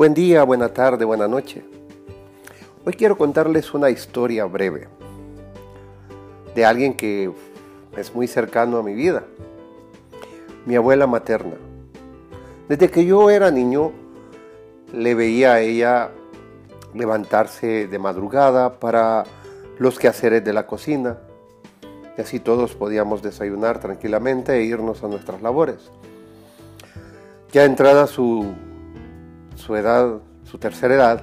Buen día, buena tarde, buena noche. Hoy quiero contarles una historia breve de alguien que es muy cercano a mi vida, mi abuela materna. Desde que yo era niño, le veía a ella levantarse de madrugada para los quehaceres de la cocina, y así todos podíamos desayunar tranquilamente e irnos a nuestras labores. Ya entrada su su edad, su tercera edad,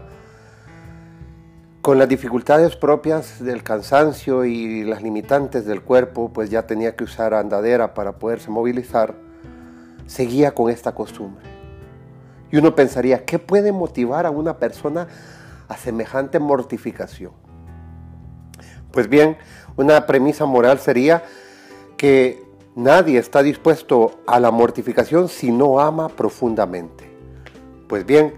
con las dificultades propias del cansancio y las limitantes del cuerpo, pues ya tenía que usar andadera para poderse movilizar, seguía con esta costumbre. Y uno pensaría, ¿qué puede motivar a una persona a semejante mortificación? Pues bien, una premisa moral sería que nadie está dispuesto a la mortificación si no ama profundamente. Pues bien,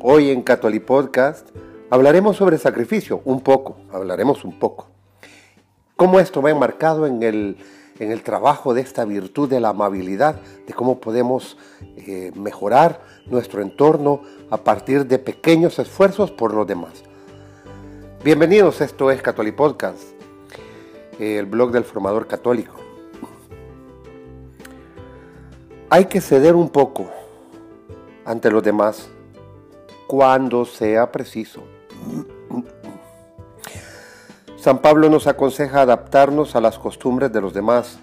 hoy en Catholic Podcast hablaremos sobre sacrificio, un poco, hablaremos un poco. Cómo esto va enmarcado en el, en el trabajo de esta virtud de la amabilidad, de cómo podemos eh, mejorar nuestro entorno a partir de pequeños esfuerzos por los demás. Bienvenidos, esto es Catholic Podcast, el blog del formador católico. Hay que ceder un poco ante los demás cuando sea preciso. San Pablo nos aconseja adaptarnos a las costumbres de los demás.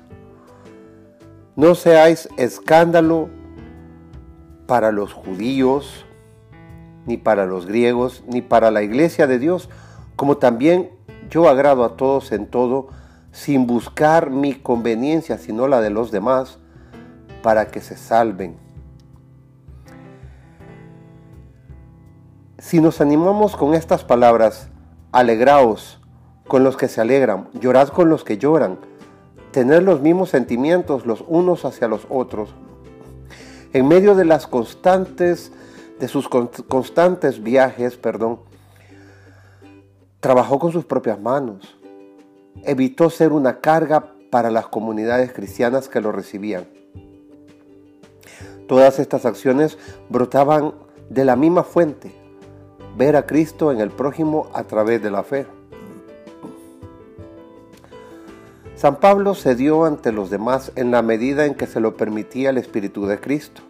No seáis escándalo para los judíos, ni para los griegos, ni para la iglesia de Dios, como también yo agrado a todos en todo, sin buscar mi conveniencia, sino la de los demás, para que se salven. Si nos animamos con estas palabras, alegraos con los que se alegran, llorad con los que lloran, tener los mismos sentimientos los unos hacia los otros, en medio de las constantes, de sus constantes viajes, perdón, trabajó con sus propias manos, evitó ser una carga para las comunidades cristianas que lo recibían. Todas estas acciones brotaban de la misma fuente, ver a Cristo en el prójimo a través de la fe. San Pablo cedió ante los demás en la medida en que se lo permitía el Espíritu de Cristo.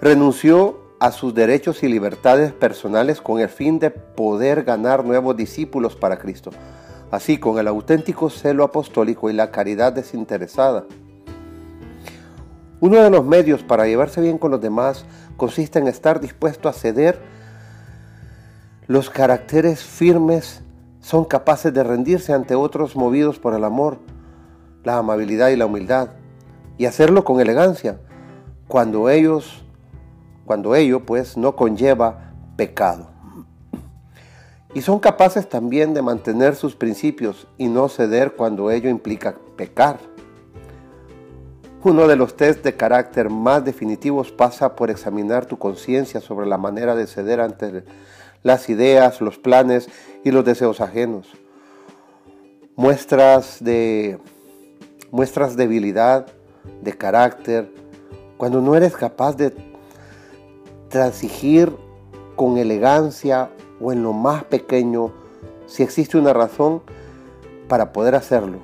Renunció a sus derechos y libertades personales con el fin de poder ganar nuevos discípulos para Cristo, así con el auténtico celo apostólico y la caridad desinteresada. Uno de los medios para llevarse bien con los demás consiste en estar dispuesto a ceder los caracteres firmes son capaces de rendirse ante otros movidos por el amor, la amabilidad y la humildad, y hacerlo con elegancia, cuando ellos, cuando ello pues no conlleva pecado. Y son capaces también de mantener sus principios y no ceder cuando ello implica pecar. Uno de los test de carácter más definitivos pasa por examinar tu conciencia sobre la manera de ceder ante las ideas, los planes y los deseos ajenos. Muestras de muestras debilidad, de carácter, cuando no eres capaz de transigir con elegancia o en lo más pequeño, si existe una razón para poder hacerlo.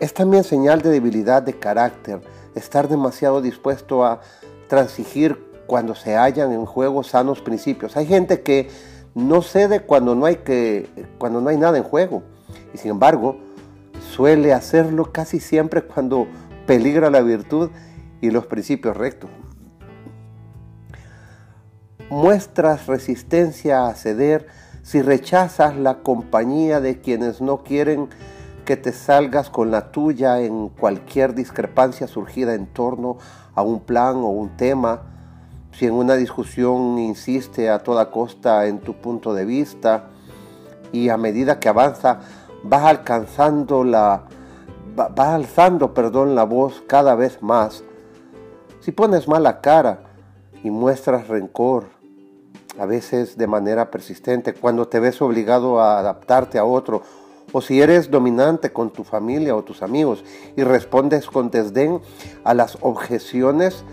Es también señal de debilidad de carácter, estar demasiado dispuesto a transigir cuando se hallan en juego sanos principios. Hay gente que no cede cuando no hay, que, cuando no hay nada en juego. Y sin embargo, suele hacerlo casi siempre cuando peligra la virtud y los principios rectos. Muestras resistencia a ceder si rechazas la compañía de quienes no quieren que te salgas con la tuya en cualquier discrepancia surgida en torno a un plan o un tema si en una discusión insiste a toda costa en tu punto de vista y a medida que avanza vas alcanzando la vas alzando, perdón, la voz cada vez más. Si pones mala cara y muestras rencor, a veces de manera persistente, cuando te ves obligado a adaptarte a otro, o si eres dominante con tu familia o tus amigos y respondes con desdén a las objeciones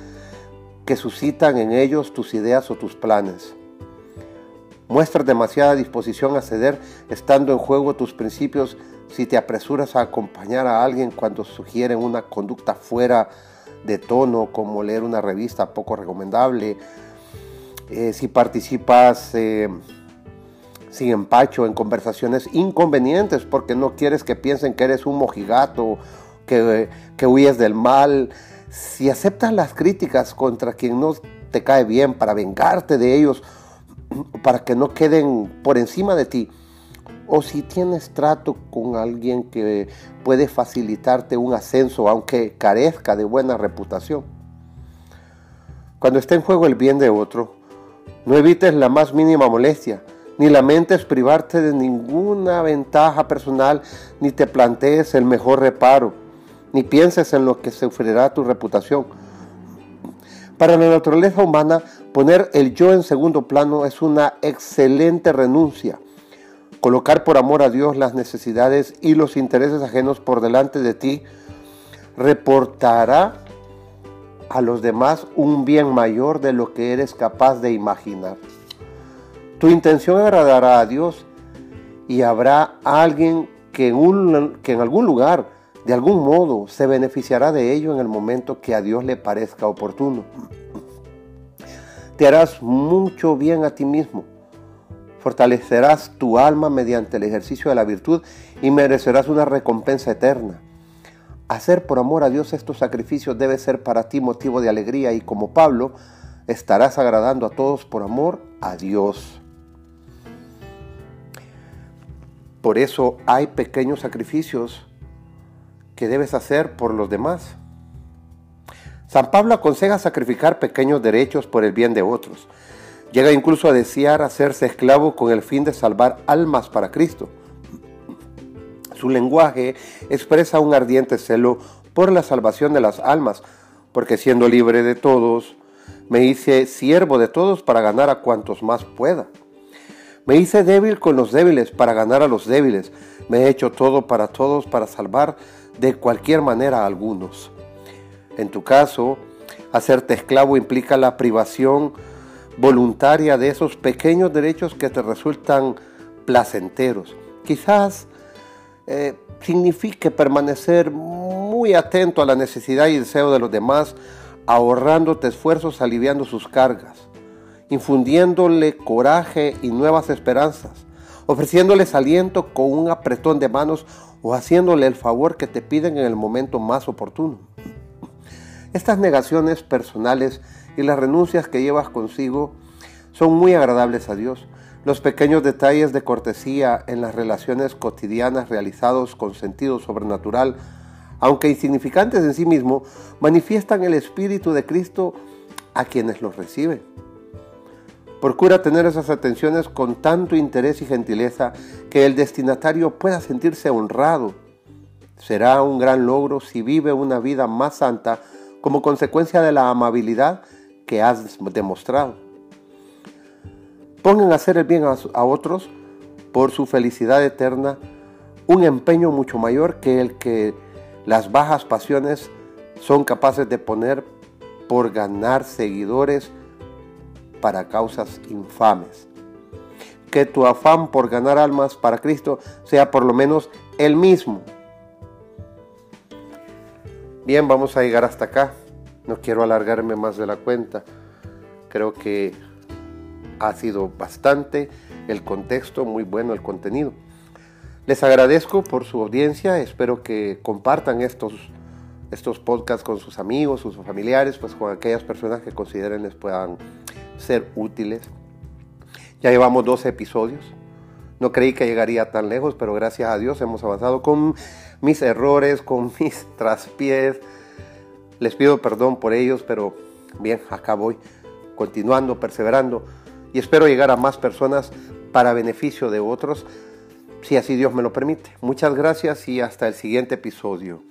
que suscitan en ellos tus ideas o tus planes. Muestras demasiada disposición a ceder estando en juego tus principios si te apresuras a acompañar a alguien cuando sugieren una conducta fuera de tono, como leer una revista poco recomendable, eh, si participas eh, sin empacho en conversaciones inconvenientes porque no quieres que piensen que eres un mojigato, que, que huyes del mal, si aceptas las críticas contra quien no te cae bien para vengarte de ellos, para que no queden por encima de ti, o si tienes trato con alguien que puede facilitarte un ascenso aunque carezca de buena reputación. Cuando esté en juego el bien de otro, no evites la más mínima molestia, ni lamentes privarte de ninguna ventaja personal, ni te plantees el mejor reparo, ni pienses en lo que sufrirá tu reputación. Para la naturaleza humana, poner el yo en segundo plano es una excelente renuncia. Colocar por amor a Dios las necesidades y los intereses ajenos por delante de ti reportará a los demás un bien mayor de lo que eres capaz de imaginar. Tu intención agradará a Dios y habrá alguien que en, que en algún lugar, de algún modo, se beneficiará de ello en el momento que a Dios le parezca oportuno. Te harás mucho bien a ti mismo. Fortalecerás tu alma mediante el ejercicio de la virtud y merecerás una recompensa eterna. Hacer por amor a Dios estos sacrificios debe ser para ti motivo de alegría y como Pablo, estarás agradando a todos por amor a Dios. Por eso hay pequeños sacrificios que debes hacer por los demás. San Pablo aconseja sacrificar pequeños derechos por el bien de otros. Llega incluso a desear hacerse esclavo con el fin de salvar almas para Cristo. Su lenguaje expresa un ardiente celo por la salvación de las almas, porque siendo libre de todos, me hice siervo de todos para ganar a cuantos más pueda. Me hice débil con los débiles para ganar a los débiles. Me he hecho todo para todos para salvar de cualquier manera algunos. En tu caso, hacerte esclavo implica la privación voluntaria de esos pequeños derechos que te resultan placenteros. Quizás eh, signifique permanecer muy atento a la necesidad y deseo de los demás, ahorrándote esfuerzos, aliviando sus cargas infundiéndole coraje y nuevas esperanzas, ofreciéndoles aliento con un apretón de manos o haciéndole el favor que te piden en el momento más oportuno. Estas negaciones personales y las renuncias que llevas consigo son muy agradables a Dios. Los pequeños detalles de cortesía en las relaciones cotidianas realizados con sentido sobrenatural, aunque insignificantes en sí mismo, manifiestan el Espíritu de Cristo a quienes los reciben. Procura tener esas atenciones con tanto interés y gentileza que el destinatario pueda sentirse honrado. Será un gran logro si vive una vida más santa como consecuencia de la amabilidad que has demostrado. Pongan a hacer el bien a, otros por su felicidad eterna un empeño mucho mayor que el que las bajas pasiones son capaces de poner por ganar seguidores para causas infames. Que tu afán por ganar almas para Cristo sea por lo menos el mismo. Bien, vamos a llegar hasta acá. No quiero alargarme más de la cuenta. Creo que ha sido bastante el contexto, muy bueno el contenido. Les agradezco por su audiencia, espero que compartan estos, estos podcasts con sus amigos, sus familiares, pues con aquellas personas que consideren les puedan ser útiles. Ya llevamos 12 episodios. No creí que llegaría tan lejos, pero gracias a Dios hemos avanzado con mis errores, con mis traspiés. Les pido perdón por ellos, pero bien, acá voy, continuando, perseverando. Y espero llegar a más personas para beneficio de otros, si así Dios me lo permite. Muchas gracias y hasta el siguiente episodio.